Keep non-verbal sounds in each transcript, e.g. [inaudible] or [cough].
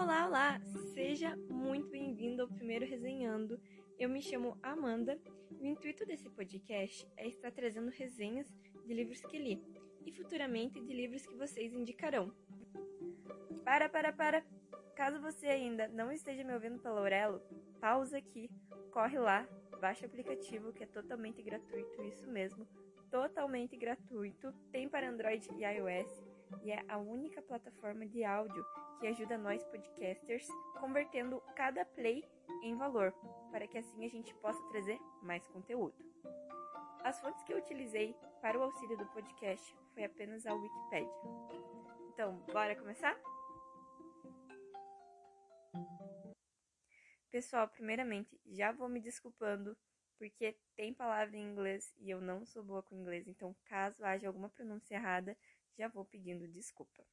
Olá, olá! Seja muito bem-vindo ao primeiro Resenhando. Eu me chamo Amanda e o intuito desse podcast é estar trazendo resenhas de livros que li e futuramente de livros que vocês indicarão. Para, para, para! Caso você ainda não esteja me ouvindo pela Aurelo, pausa aqui, corre lá, baixa o aplicativo que é totalmente gratuito, isso mesmo, totalmente gratuito, tem para Android e iOS e é a única plataforma de áudio que ajuda nós podcasters convertendo cada play em valor, para que assim a gente possa trazer mais conteúdo. As fontes que eu utilizei para o auxílio do podcast foi apenas a Wikipedia. Então, bora começar? Pessoal, primeiramente, já vou me desculpando porque tem palavra em inglês e eu não sou boa com inglês, então caso haja alguma pronúncia errada, já vou pedindo desculpa.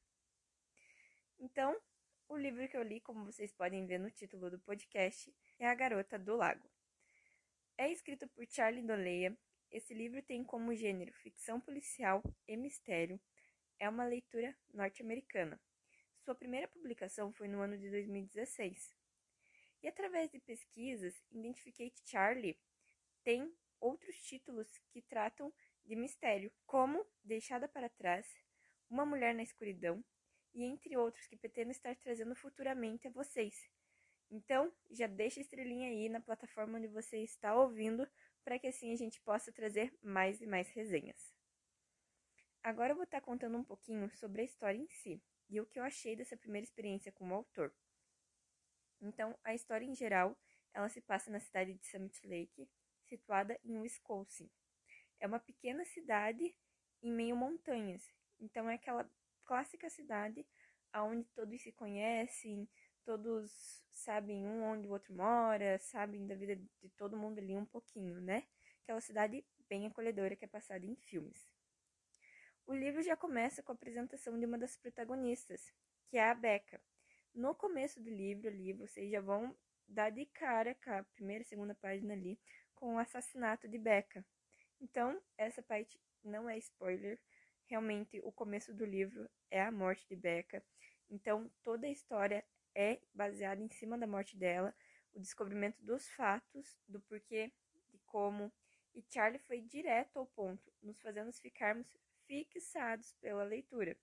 Então, o livro que eu li, como vocês podem ver no título do podcast, é A Garota do Lago. É escrito por Charlie Doleia. Esse livro tem como gênero ficção policial e mistério. É uma leitura norte-americana. Sua primeira publicação foi no ano de 2016. E através de pesquisas, identifiquei que Charlie tem outros títulos que tratam de mistério, como Deixada para Trás, Uma Mulher na Escuridão, e entre outros que pretendo estar trazendo futuramente a vocês. Então, já deixa a estrelinha aí na plataforma onde você está ouvindo, para que assim a gente possa trazer mais e mais resenhas. Agora eu vou estar contando um pouquinho sobre a história em si e o que eu achei dessa primeira experiência como autor. Então, a história em geral, ela se passa na cidade de Summit Lake, situada em Wisconsin. É uma pequena cidade em meio montanhas, então é aquela clássica cidade onde todos se conhecem, todos sabem um onde o outro mora, sabem da vida de todo mundo ali um pouquinho, né? Aquela cidade bem acolhedora que é passada em filmes. O livro já começa com a apresentação de uma das protagonistas, que é a Becca. No começo do livro ali, vocês já vão dar de cara com a primeira e segunda página ali com o assassinato de Becca. Então, essa parte não é spoiler, realmente o começo do livro é a morte de Becca. Então, toda a história é baseada em cima da morte dela, o descobrimento dos fatos, do porquê, de como. E Charlie foi direto ao ponto, nos fazendo ficarmos fixados pela leitura.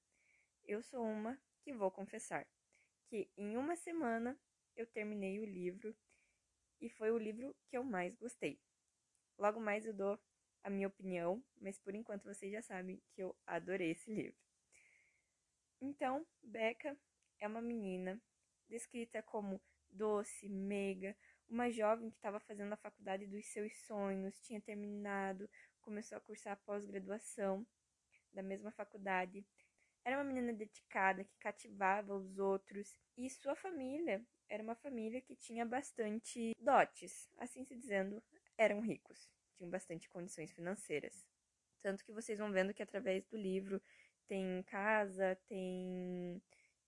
Eu sou uma que vou confessar que em uma semana eu terminei o livro e foi o livro que eu mais gostei. Logo mais eu dou a minha opinião, mas por enquanto vocês já sabem que eu adorei esse livro. Então, Becca é uma menina descrita como doce, meiga, uma jovem que estava fazendo a faculdade dos seus sonhos, tinha terminado, começou a cursar a pós-graduação da mesma faculdade. Era uma menina dedicada, que cativava os outros, e sua família era uma família que tinha bastante dotes, assim se dizendo, eram ricos tinham bastante condições financeiras. Tanto que vocês vão vendo que através do livro tem casa, tem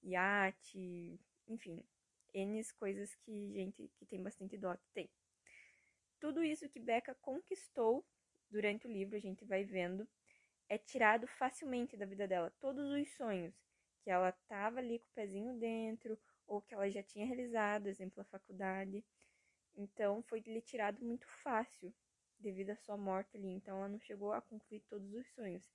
iate, enfim, N coisas que gente que tem bastante dote tem. Tudo isso que Becca conquistou durante o livro, a gente vai vendo, é tirado facilmente da vida dela. Todos os sonhos que ela tava ali com o pezinho dentro, ou que ela já tinha realizado, exemplo, a faculdade. Então, foi lhe tirado muito fácil devido à sua morte ali, então ela não chegou a concluir todos os sonhos.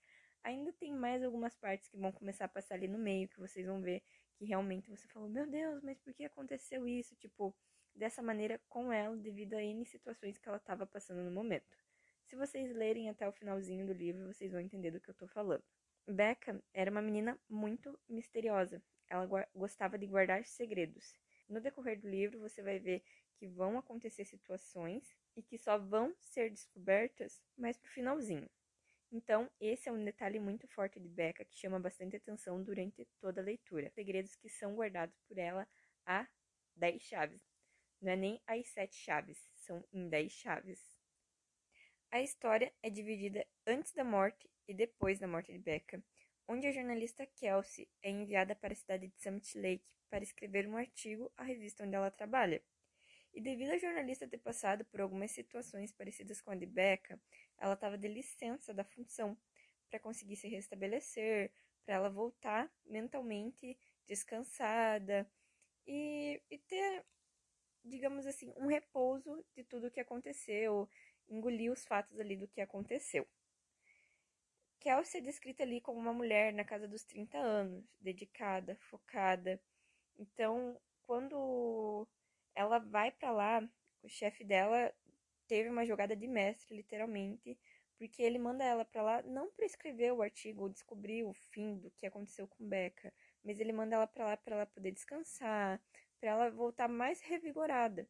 Ainda tem mais algumas partes que vão começar a passar ali no meio, que vocês vão ver que realmente você falou, meu Deus, mas por que aconteceu isso? Tipo, dessa maneira com ela, devido a N situações que ela estava passando no momento. Se vocês lerem até o finalzinho do livro, vocês vão entender do que eu tô falando. Becca era uma menina muito misteriosa. Ela gostava de guardar segredos. No decorrer do livro, você vai ver que vão acontecer situações e que só vão ser descobertas mais pro finalzinho. Então, esse é um detalhe muito forte de Becca que chama bastante atenção durante toda a leitura. Segredos que são guardados por ela a 10 chaves. Não é nem as 7 chaves, são em 10 chaves. A história é dividida antes da morte e depois da morte de Becca, onde a jornalista Kelsey é enviada para a cidade de Summit Lake para escrever um artigo à revista onde ela trabalha. E devido a jornalista ter passado por algumas situações parecidas com a de Becca, ela estava de licença da função para conseguir se restabelecer, para ela voltar mentalmente descansada e, e ter, digamos assim, um repouso de tudo o que aconteceu, engolir os fatos ali do que aconteceu. Kelsey é descrita ali como uma mulher na casa dos 30 anos, dedicada, focada. Então, quando ela vai para lá, o chefe dela teve uma jogada de mestre, literalmente, porque ele manda ela para lá não para escrever o artigo ou descobrir o fim do que aconteceu com Becca, mas ele manda ela para lá para ela poder descansar, para ela voltar mais revigorada,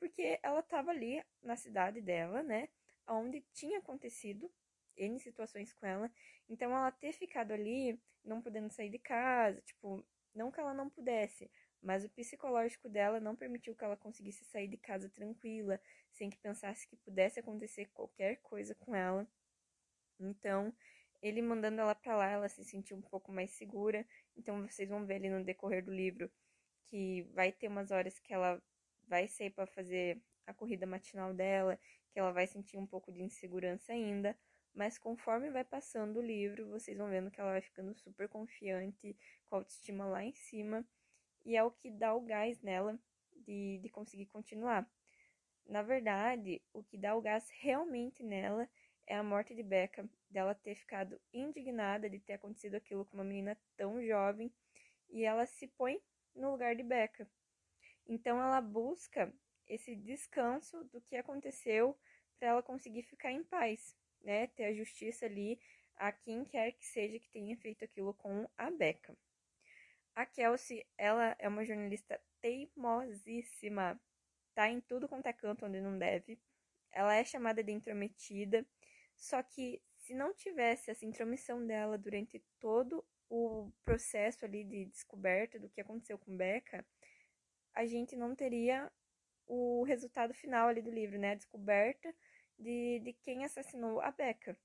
porque ela estava ali na cidade dela, né, onde tinha acontecido N situações com ela, então ela ter ficado ali, não podendo sair de casa, tipo, não que ela não pudesse, mas o psicológico dela não permitiu que ela conseguisse sair de casa tranquila, sem que pensasse que pudesse acontecer qualquer coisa com ela. Então, ele mandando ela para lá, ela se sentiu um pouco mais segura. Então, vocês vão ver ali no decorrer do livro que vai ter umas horas que ela vai sair para fazer a corrida matinal dela, que ela vai sentir um pouco de insegurança ainda, mas conforme vai passando o livro, vocês vão vendo que ela vai ficando super confiante, com a autoestima lá em cima e é o que dá o gás nela de, de conseguir continuar. Na verdade, o que dá o gás realmente nela é a morte de Becca, dela ter ficado indignada de ter acontecido aquilo com uma menina tão jovem e ela se põe no lugar de Becca. Então ela busca esse descanso do que aconteceu para ela conseguir ficar em paz, né? Ter a justiça ali a quem quer que seja que tenha feito aquilo com a Becca. A Kelsey, ela é uma jornalista teimosíssima. Tá em tudo quanto é canto onde não deve. Ela é chamada de intrometida. Só que se não tivesse essa intromissão dela durante todo o processo ali de descoberta do que aconteceu com Becca, a gente não teria o resultado final ali do livro, né? A descoberta de, de quem assassinou a Becca.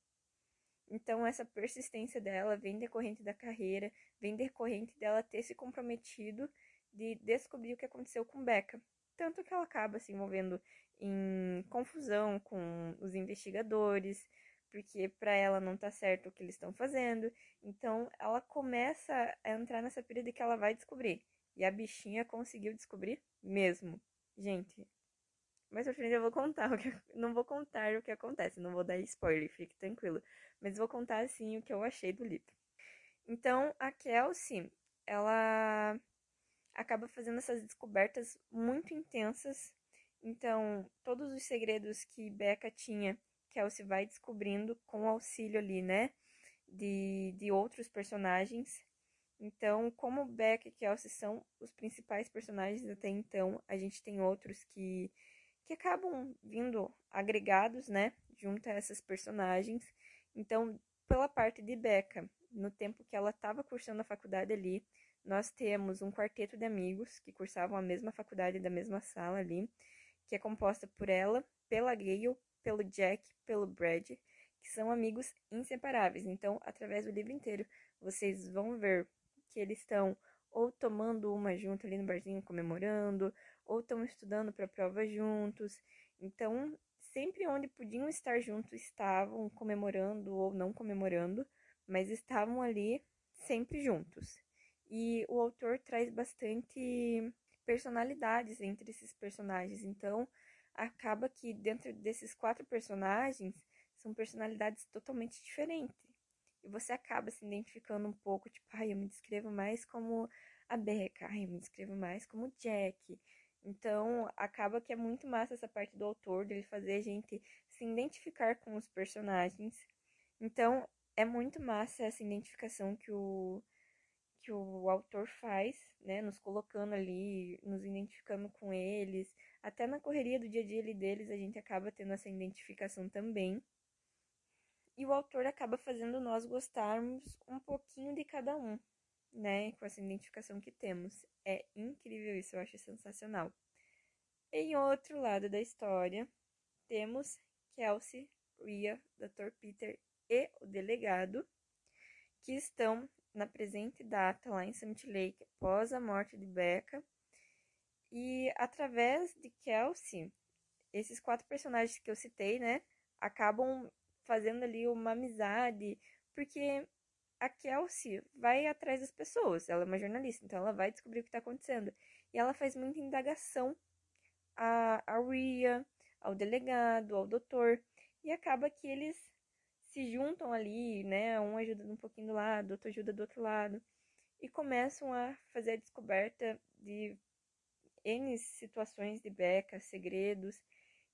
Então, essa persistência dela vem decorrente da carreira, vem decorrente dela ter se comprometido de descobrir o que aconteceu com Becca. Tanto que ela acaba se envolvendo em confusão com os investigadores, porque para ela não tá certo o que eles estão fazendo. Então, ela começa a entrar nessa pira de que ela vai descobrir. E a bichinha conseguiu descobrir mesmo. Gente, mais pra frente eu vou contar [laughs] o que. Não vou contar o que acontece, não vou dar spoiler, fique tranquilo. Mas vou contar assim o que eu achei do livro. Então, a Kelsey, ela acaba fazendo essas descobertas muito intensas. Então, todos os segredos que Becca tinha, Kelsey vai descobrindo com auxílio ali, né? De, de outros personagens. Então, como Becca e Kelsey são os principais personagens até então, a gente tem outros que que acabam vindo agregados, né, junto a essas personagens. Então, pela parte de Becca, no tempo que ela estava cursando a faculdade ali, nós temos um quarteto de amigos que cursavam a mesma faculdade da mesma sala ali, que é composta por ela, pela Gale, pelo Jack, pelo Brad, que são amigos inseparáveis. Então, através do livro inteiro, vocês vão ver que eles estão ou tomando uma junto ali no barzinho comemorando, ou estão estudando para prova juntos. Então, sempre onde podiam estar juntos estavam comemorando ou não comemorando, mas estavam ali sempre juntos. E o autor traz bastante personalidades entre esses personagens, então acaba que dentro desses quatro personagens são personalidades totalmente diferentes. E você acaba se identificando um pouco, tipo, ai, eu me descrevo mais como a Becca, ai, eu me descrevo mais como Jack. Então, acaba que é muito massa essa parte do autor, dele fazer a gente se identificar com os personagens. Então, é muito massa essa identificação que o, que o autor faz, né? Nos colocando ali, nos identificando com eles. Até na correria do dia a dia deles, a gente acaba tendo essa identificação também. E o autor acaba fazendo nós gostarmos um pouquinho de cada um né, com essa identificação que temos. É incrível isso, eu acho sensacional. Em outro lado da história, temos Kelsey, Rhea, Dr. Peter e o delegado, que estão na presente data lá em Summit Lake após a morte de Becca. E através de Kelsey, esses quatro personagens que eu citei, né, acabam fazendo ali uma amizade, porque a Kelsey vai atrás das pessoas. Ela é uma jornalista, então ela vai descobrir o que está acontecendo. E ela faz muita indagação a, a Ria, ao delegado, ao doutor. E acaba que eles se juntam ali, né? Um ajuda um pouquinho do lado, outro ajuda do outro lado. E começam a fazer a descoberta de N situações de Becca, segredos.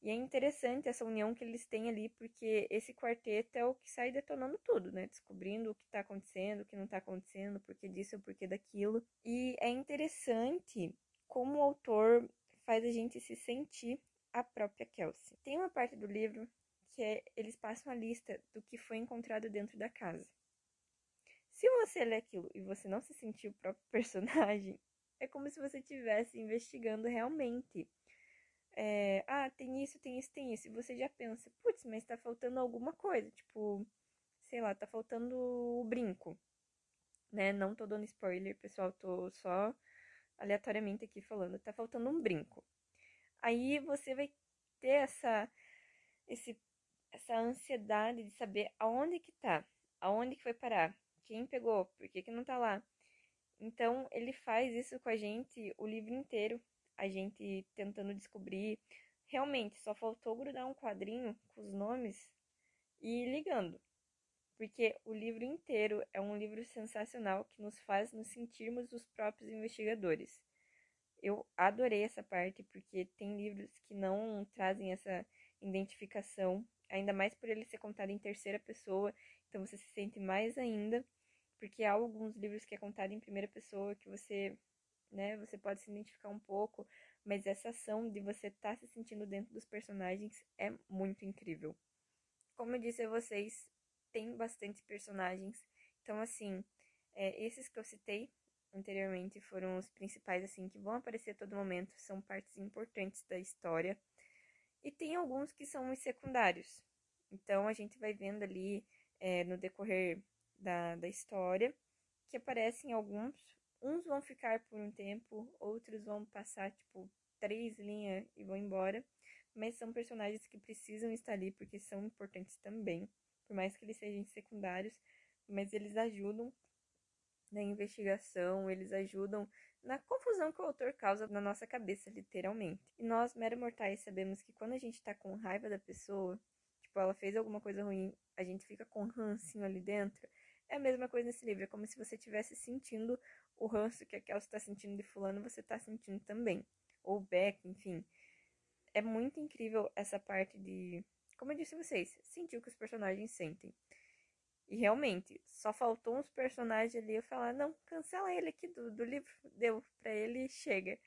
E é interessante essa união que eles têm ali, porque esse quarteto é o que sai detonando tudo, né? Descobrindo o que está acontecendo, o que não está acontecendo, por que disso, por que daquilo. E é interessante como o autor faz a gente se sentir a própria Kelsey. Tem uma parte do livro que é, eles passam a lista do que foi encontrado dentro da casa. Se você lê aquilo e você não se sentir o próprio [laughs] personagem, é como se você estivesse investigando realmente. É, ah, tem isso, tem isso, tem isso. E você já pensa, putz, mas tá faltando alguma coisa. Tipo, sei lá, tá faltando o brinco. Né? Não tô dando spoiler, pessoal, tô só aleatoriamente aqui falando. Tá faltando um brinco. Aí você vai ter essa, esse, essa ansiedade de saber aonde que tá, aonde que foi parar, quem pegou, por que que não tá lá. Então, ele faz isso com a gente o livro inteiro, a gente tentando descobrir. Realmente, só faltou grudar um quadrinho com os nomes e ligando. Porque o livro inteiro é um livro sensacional que nos faz nos sentirmos os próprios investigadores. Eu adorei essa parte porque tem livros que não trazem essa identificação, ainda mais por ele ser contado em terceira pessoa, então você se sente mais ainda porque há alguns livros que é contado em primeira pessoa que você, né, você pode se identificar um pouco, mas essa ação de você estar tá se sentindo dentro dos personagens é muito incrível. Como eu disse a vocês, tem bastante personagens, então assim, é, esses que eu citei anteriormente foram os principais assim que vão aparecer a todo momento, são partes importantes da história. E tem alguns que são os secundários. Então a gente vai vendo ali é, no decorrer da, da história, que aparecem alguns. Uns vão ficar por um tempo, outros vão passar, tipo, três linhas e vão embora. Mas são personagens que precisam estar ali porque são importantes também. Por mais que eles sejam secundários, mas eles ajudam na investigação, eles ajudam na confusão que o autor causa na nossa cabeça, literalmente. E nós, mero mortais, sabemos que quando a gente tá com raiva da pessoa, tipo, ela fez alguma coisa ruim, a gente fica com rancinho ali dentro, é a mesma coisa nesse livro, é como se você estivesse sentindo o ranço que a Kelsey está sentindo de fulano, você está sentindo também. Ou Beck, enfim. É muito incrível essa parte de, como eu disse a vocês, sentir o que os personagens sentem. E realmente, só faltou uns personagens ali eu falar, não, cancela ele aqui do, do livro, deu pra ele chega.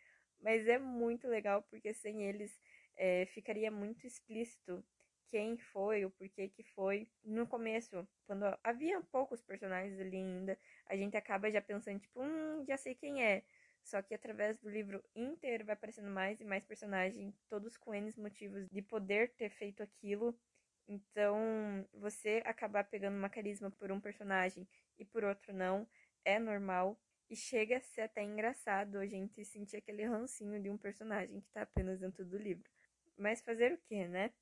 Mas é muito legal, porque sem eles é, ficaria muito explícito quem foi, o porquê que foi. No começo, quando havia poucos personagens ali ainda, a gente acaba já pensando, tipo, hum, já sei quem é. Só que através do livro inteiro vai aparecendo mais e mais personagens, todos com N motivos de poder ter feito aquilo. Então, você acabar pegando uma carisma por um personagem e por outro não, é normal. E chega a ser até engraçado a gente sentir aquele rancinho de um personagem que tá apenas dentro do livro. Mas fazer o que, né?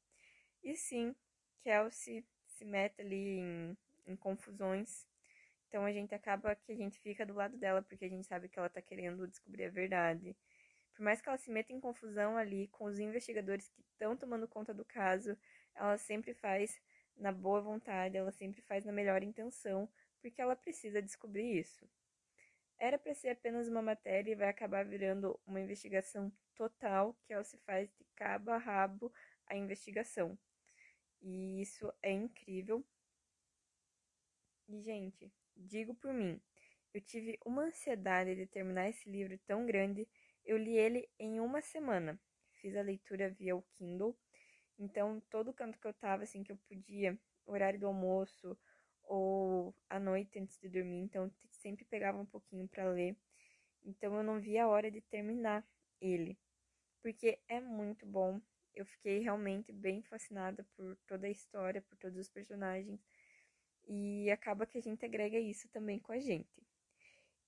E sim, Kelsey se mete ali em, em confusões. Então a gente acaba que a gente fica do lado dela porque a gente sabe que ela tá querendo descobrir a verdade. Por mais que ela se meta em confusão ali com os investigadores que estão tomando conta do caso, ela sempre faz na boa vontade, ela sempre faz na melhor intenção, porque ela precisa descobrir isso. Era para ser apenas uma matéria e vai acabar virando uma investigação total que ela se faz de cabo a rabo a investigação. E isso é incrível. E, gente, digo por mim, eu tive uma ansiedade de terminar esse livro tão grande. Eu li ele em uma semana. Fiz a leitura via o Kindle. Então, todo canto que eu tava, assim, que eu podia, horário do almoço ou à noite antes de dormir, então sempre pegava um pouquinho para ler. Então, eu não via a hora de terminar ele, porque é muito bom eu fiquei realmente bem fascinada por toda a história, por todos os personagens. E acaba que a gente agrega isso também com a gente.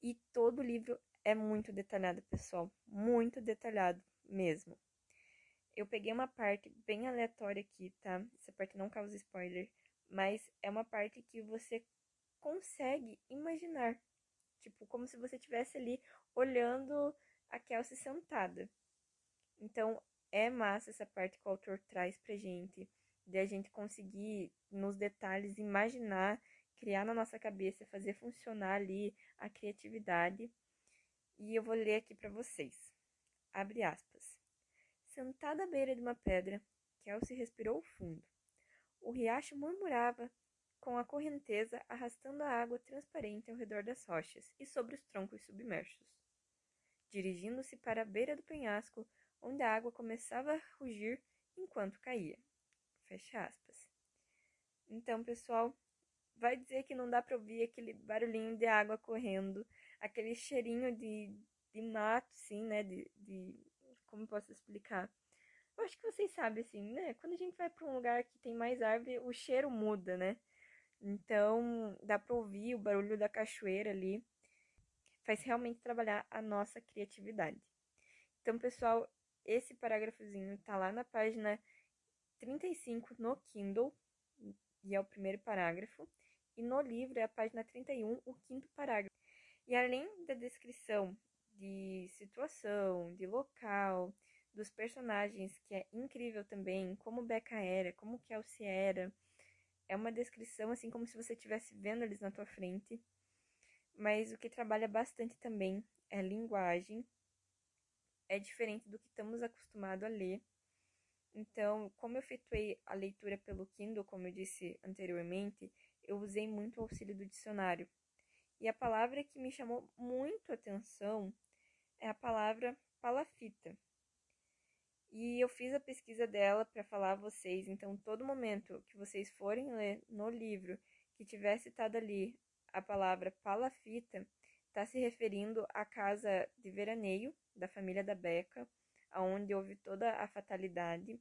E todo o livro é muito detalhado, pessoal. Muito detalhado mesmo. Eu peguei uma parte bem aleatória aqui, tá? Essa parte não causa spoiler. Mas é uma parte que você consegue imaginar. Tipo, como se você estivesse ali olhando a Kelsey sentada. Então, é massa essa parte que o autor traz pra gente, de a gente conseguir, nos detalhes, imaginar, criar na nossa cabeça, fazer funcionar ali a criatividade. E eu vou ler aqui para vocês. Abre aspas. Sentada à beira de uma pedra, Kelsey respirou fundo. O riacho murmurava com a correnteza arrastando a água transparente ao redor das rochas e sobre os troncos submersos. Dirigindo-se para a beira do penhasco, onde a água começava a rugir enquanto caía. Fecha aspas. Então, pessoal, vai dizer que não dá para ouvir aquele barulhinho de água correndo, aquele cheirinho de, de mato, sim, né? De, de. Como posso explicar? Eu acho que vocês sabem, assim, né? Quando a gente vai para um lugar que tem mais árvore, o cheiro muda, né? Então, dá para ouvir o barulho da cachoeira ali. Faz realmente trabalhar a nossa criatividade. Então, pessoal, esse parágrafozinho tá lá na página 35 no Kindle, e é o primeiro parágrafo, e no livro é a página 31, o quinto parágrafo. E além da descrição de situação, de local, dos personagens, que é incrível também, como Becca era, como Kelsey era, é uma descrição assim como se você estivesse vendo eles na tua frente. Mas o que trabalha bastante também é linguagem, é diferente do que estamos acostumados a ler. Então, como eu efetuei a leitura pelo Kindle, como eu disse anteriormente, eu usei muito o auxílio do dicionário. E a palavra que me chamou muito atenção é a palavra palafita. E eu fiz a pesquisa dela para falar a vocês, então todo momento que vocês forem ler no livro que tiver citado ali a palavra palafita, está se referindo à casa de veraneio da família da Beca, aonde houve toda a fatalidade.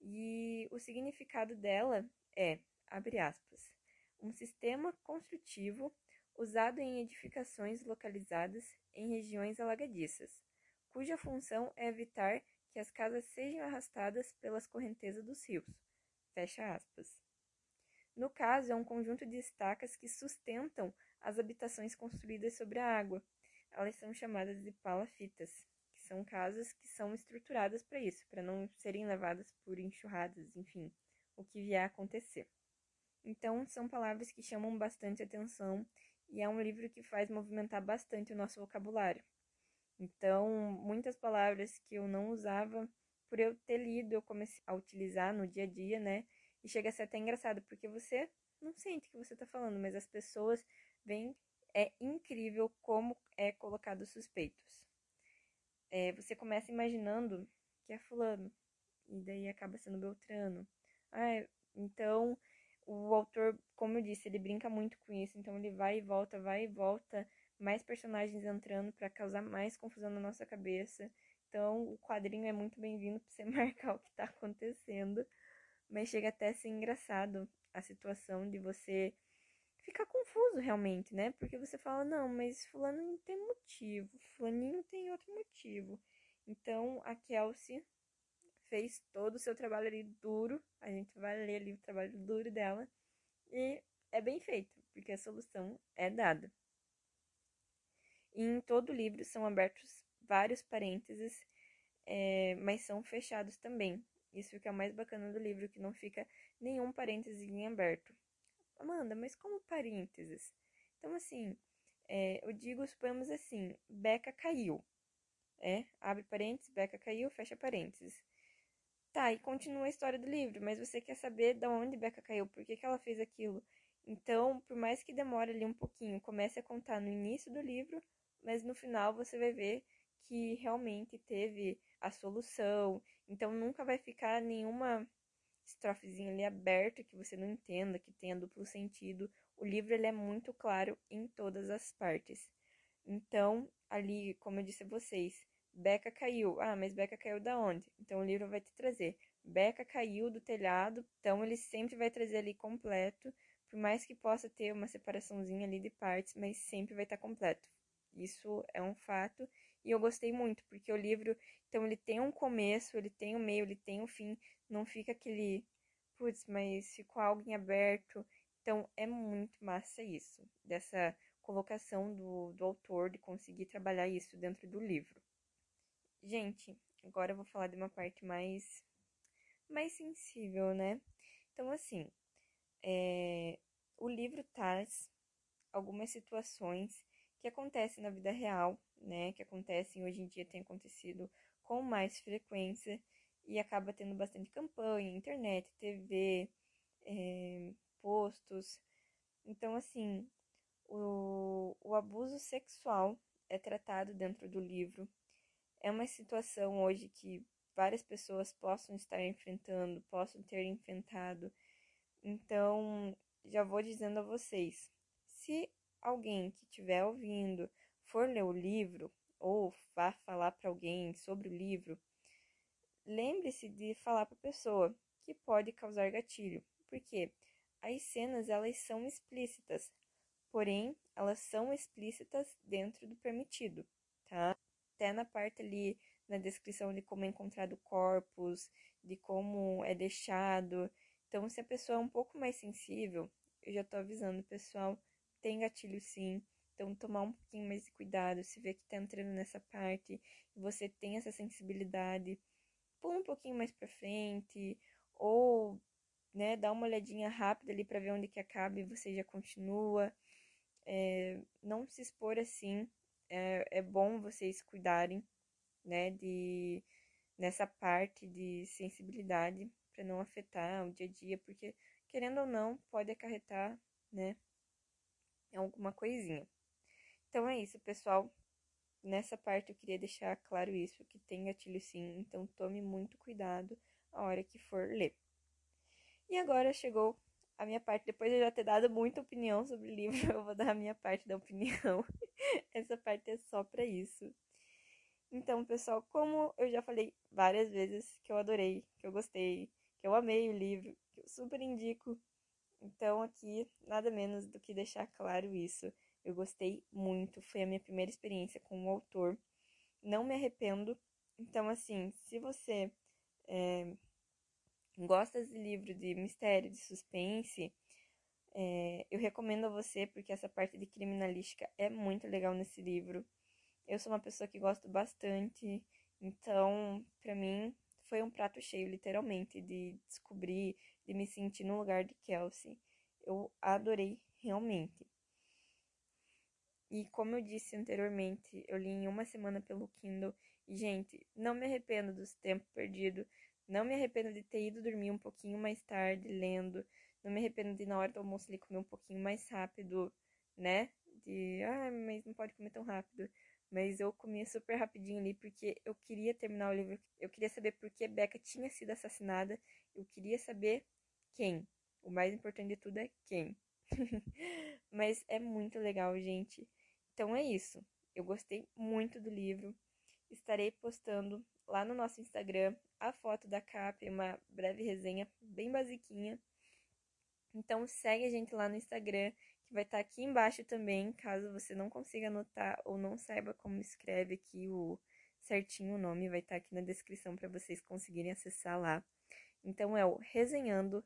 E o significado dela é, abre aspas, um sistema construtivo usado em edificações localizadas em regiões alagadiças, cuja função é evitar que as casas sejam arrastadas pelas correntezas dos rios. Fecha aspas. No caso, é um conjunto de estacas que sustentam as habitações construídas sobre a água. Elas são chamadas de palafitas, que são casas que são estruturadas para isso, para não serem levadas por enxurradas, enfim, o que vier a acontecer. Então, são palavras que chamam bastante atenção e é um livro que faz movimentar bastante o nosso vocabulário. Então, muitas palavras que eu não usava, por eu ter lido, eu comecei a utilizar no dia a dia, né? E chega a ser até engraçado, porque você não sente que você está falando, mas as pessoas veem. É incrível como é colocado suspeitos. É, você começa imaginando que é fulano, e daí acaba sendo Beltrano. Ah, então o autor, como eu disse, ele brinca muito com isso, então ele vai e volta, vai e volta, mais personagens entrando para causar mais confusão na nossa cabeça. Então o quadrinho é muito bem-vindo para você [laughs] marcar o que está acontecendo, mas chega até a ser engraçado a situação de você ficar confuso realmente, né? Porque você fala, não, mas fulano tem motivo, fulaninho tem outro motivo. Então a Kelsey fez todo o seu trabalho ali duro. A gente vai ler ali o trabalho duro dela. E é bem feito, porque a solução é dada. E em todo o livro são abertos vários parênteses, é, mas são fechados também. Isso que é o mais bacana do livro, que não fica nenhum parênteses em aberto. Amanda, mas como parênteses? Então, assim, é, eu digo, suponhamos assim, Beca caiu. É, abre parênteses, Beca caiu, fecha parênteses. Tá, e continua a história do livro, mas você quer saber de onde Becca caiu, por que, que ela fez aquilo. Então, por mais que demore ali um pouquinho, comece a contar no início do livro, mas no final você vai ver que realmente teve a solução. Então, nunca vai ficar nenhuma estrofezinha ali aberta que você não entenda, que tenha duplo sentido. O livro ele é muito claro em todas as partes. Então, ali, como eu disse a vocês, Beca caiu. Ah, mas Beca caiu da onde? Então o livro vai te trazer. Beca caiu do telhado, então ele sempre vai trazer ali completo, por mais que possa ter uma separaçãozinha ali de partes, mas sempre vai estar completo. Isso é um fato e eu gostei muito, porque o livro, então ele tem um começo, ele tem um meio, ele tem um fim, não fica aquele, putz, mas ficou algo em aberto. Então é muito massa isso, dessa colocação do, do autor de conseguir trabalhar isso dentro do livro. Gente, agora eu vou falar de uma parte mais, mais sensível, né? Então, assim, é, o livro traz algumas situações que acontecem na vida real, né? Que acontecem hoje em dia, tem acontecido com mais frequência e acaba tendo bastante campanha, internet, TV, é, postos. Então, assim, o, o abuso sexual é tratado dentro do livro é uma situação hoje que várias pessoas possam estar enfrentando, possam ter enfrentado. Então, já vou dizendo a vocês, se alguém que estiver ouvindo for ler o livro ou vá falar para alguém sobre o livro, lembre-se de falar para a pessoa que pode causar gatilho, porque as cenas elas são explícitas, porém elas são explícitas dentro do permitido, tá? até na parte ali na descrição de como é encontrado corpos, de como é deixado. Então, se a pessoa é um pouco mais sensível, eu já tô avisando, pessoal, tem gatilho sim. Então, tomar um pouquinho mais de cuidado, se vê que tá entrando nessa parte e você tem essa sensibilidade, pula um pouquinho mais para frente, ou, né, dá uma olhadinha rápida ali para ver onde que acaba e você já continua. É, não se expor assim, é, é bom vocês cuidarem, né, de nessa parte de sensibilidade para não afetar o dia a dia, porque querendo ou não pode acarretar, né, alguma coisinha. Então é isso, pessoal. Nessa parte eu queria deixar claro isso, que tem gatilho sim, então tome muito cuidado a hora que for ler. E agora chegou a minha parte, depois de eu já ter dado muita opinião sobre o livro, [laughs] eu vou dar a minha parte da opinião. [laughs] Essa parte é só para isso. Então, pessoal, como eu já falei várias vezes que eu adorei, que eu gostei, que eu amei o livro, que eu super indico. Então, aqui, nada menos do que deixar claro isso. Eu gostei muito, foi a minha primeira experiência com o autor. Não me arrependo. Então, assim, se você é, gosta de livro de mistério, de suspense, é, eu recomendo a você porque essa parte de criminalística é muito legal nesse livro. Eu sou uma pessoa que gosto bastante, então, para mim, foi um prato cheio, literalmente, de descobrir, de me sentir no lugar de Kelsey. Eu adorei realmente. E como eu disse anteriormente, eu li em uma semana pelo Kindle. E, gente, não me arrependo dos tempos perdidos. Não me arrependo de ter ido dormir um pouquinho mais tarde lendo. Não me arrependo de na hora do almoço ali comer um pouquinho mais rápido, né? De, ah, mas não pode comer tão rápido. Mas eu comia super rapidinho ali porque eu queria terminar o livro. Eu queria saber por que Becca tinha sido assassinada. Eu queria saber quem. O mais importante de tudo é quem. [laughs] mas é muito legal, gente. Então é isso. Eu gostei muito do livro. Estarei postando lá no nosso Instagram a foto da capa e uma breve resenha bem basiquinha. Então segue a gente lá no Instagram, que vai estar tá aqui embaixo também, caso você não consiga anotar ou não saiba como escreve aqui o certinho o nome, vai estar tá aqui na descrição para vocês conseguirem acessar lá. Então é o resenhando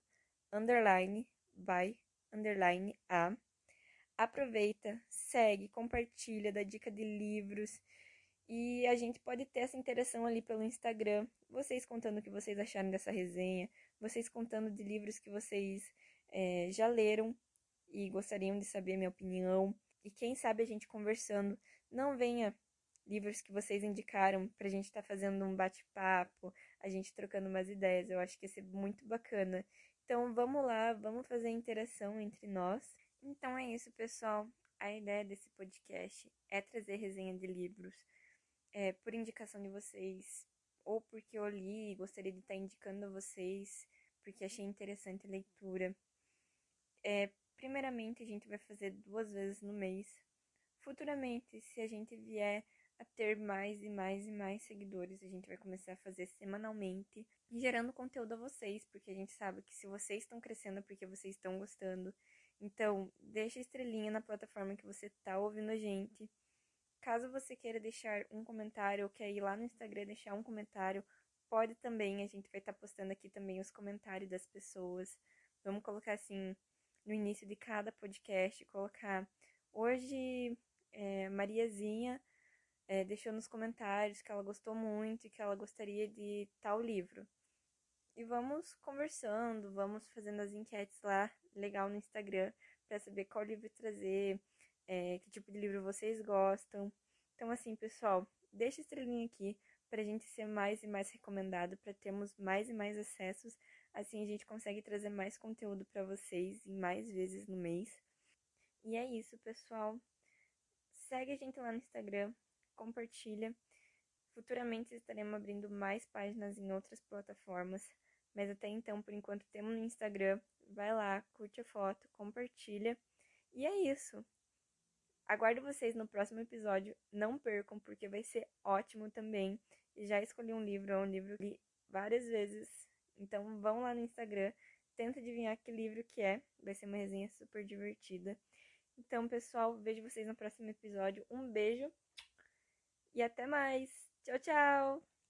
underline by underline a. Aproveita, segue, compartilha, dá dica de livros e a gente pode ter essa interação ali pelo Instagram, vocês contando o que vocês acharam dessa resenha, vocês contando de livros que vocês é, já leram e gostariam de saber minha opinião. E quem sabe a gente conversando, não venha livros que vocês indicaram pra gente estar tá fazendo um bate-papo, a gente trocando umas ideias. Eu acho que ia ser muito bacana. Então vamos lá, vamos fazer interação entre nós. Então é isso, pessoal. A ideia desse podcast é trazer resenha de livros é, por indicação de vocês, ou porque eu li e gostaria de estar indicando a vocês, porque achei interessante a leitura. É, primeiramente, a gente vai fazer duas vezes no mês. Futuramente, se a gente vier a ter mais e mais e mais seguidores, a gente vai começar a fazer semanalmente, gerando conteúdo a vocês, porque a gente sabe que se vocês estão crescendo é porque vocês estão gostando. Então, deixa a estrelinha na plataforma que você está ouvindo a gente. Caso você queira deixar um comentário ou quer ir lá no Instagram deixar um comentário, pode também. A gente vai estar tá postando aqui também os comentários das pessoas. Vamos colocar assim, no início de cada podcast, colocar hoje é, Mariazinha é, deixou nos comentários que ela gostou muito e que ela gostaria de tal livro. E vamos conversando, vamos fazendo as enquetes lá, legal no Instagram, para saber qual livro trazer, é, que tipo de livro vocês gostam. Então, assim, pessoal, deixa estrelinha aqui para a gente ser mais e mais recomendado, para termos mais e mais acessos. Assim a gente consegue trazer mais conteúdo para vocês e mais vezes no mês. E é isso, pessoal. Segue a gente lá no Instagram, compartilha. Futuramente estaremos abrindo mais páginas em outras plataformas, mas até então, por enquanto, temos no Instagram. Vai lá, curte a foto, compartilha. E é isso. Aguardo vocês no próximo episódio. Não percam, porque vai ser ótimo também. Já escolhi um livro, é um livro que li várias vezes. Então vão lá no Instagram, tenta adivinhar que livro que é. Vai ser uma resenha super divertida. Então, pessoal, vejo vocês no próximo episódio. Um beijo e até mais. Tchau, tchau!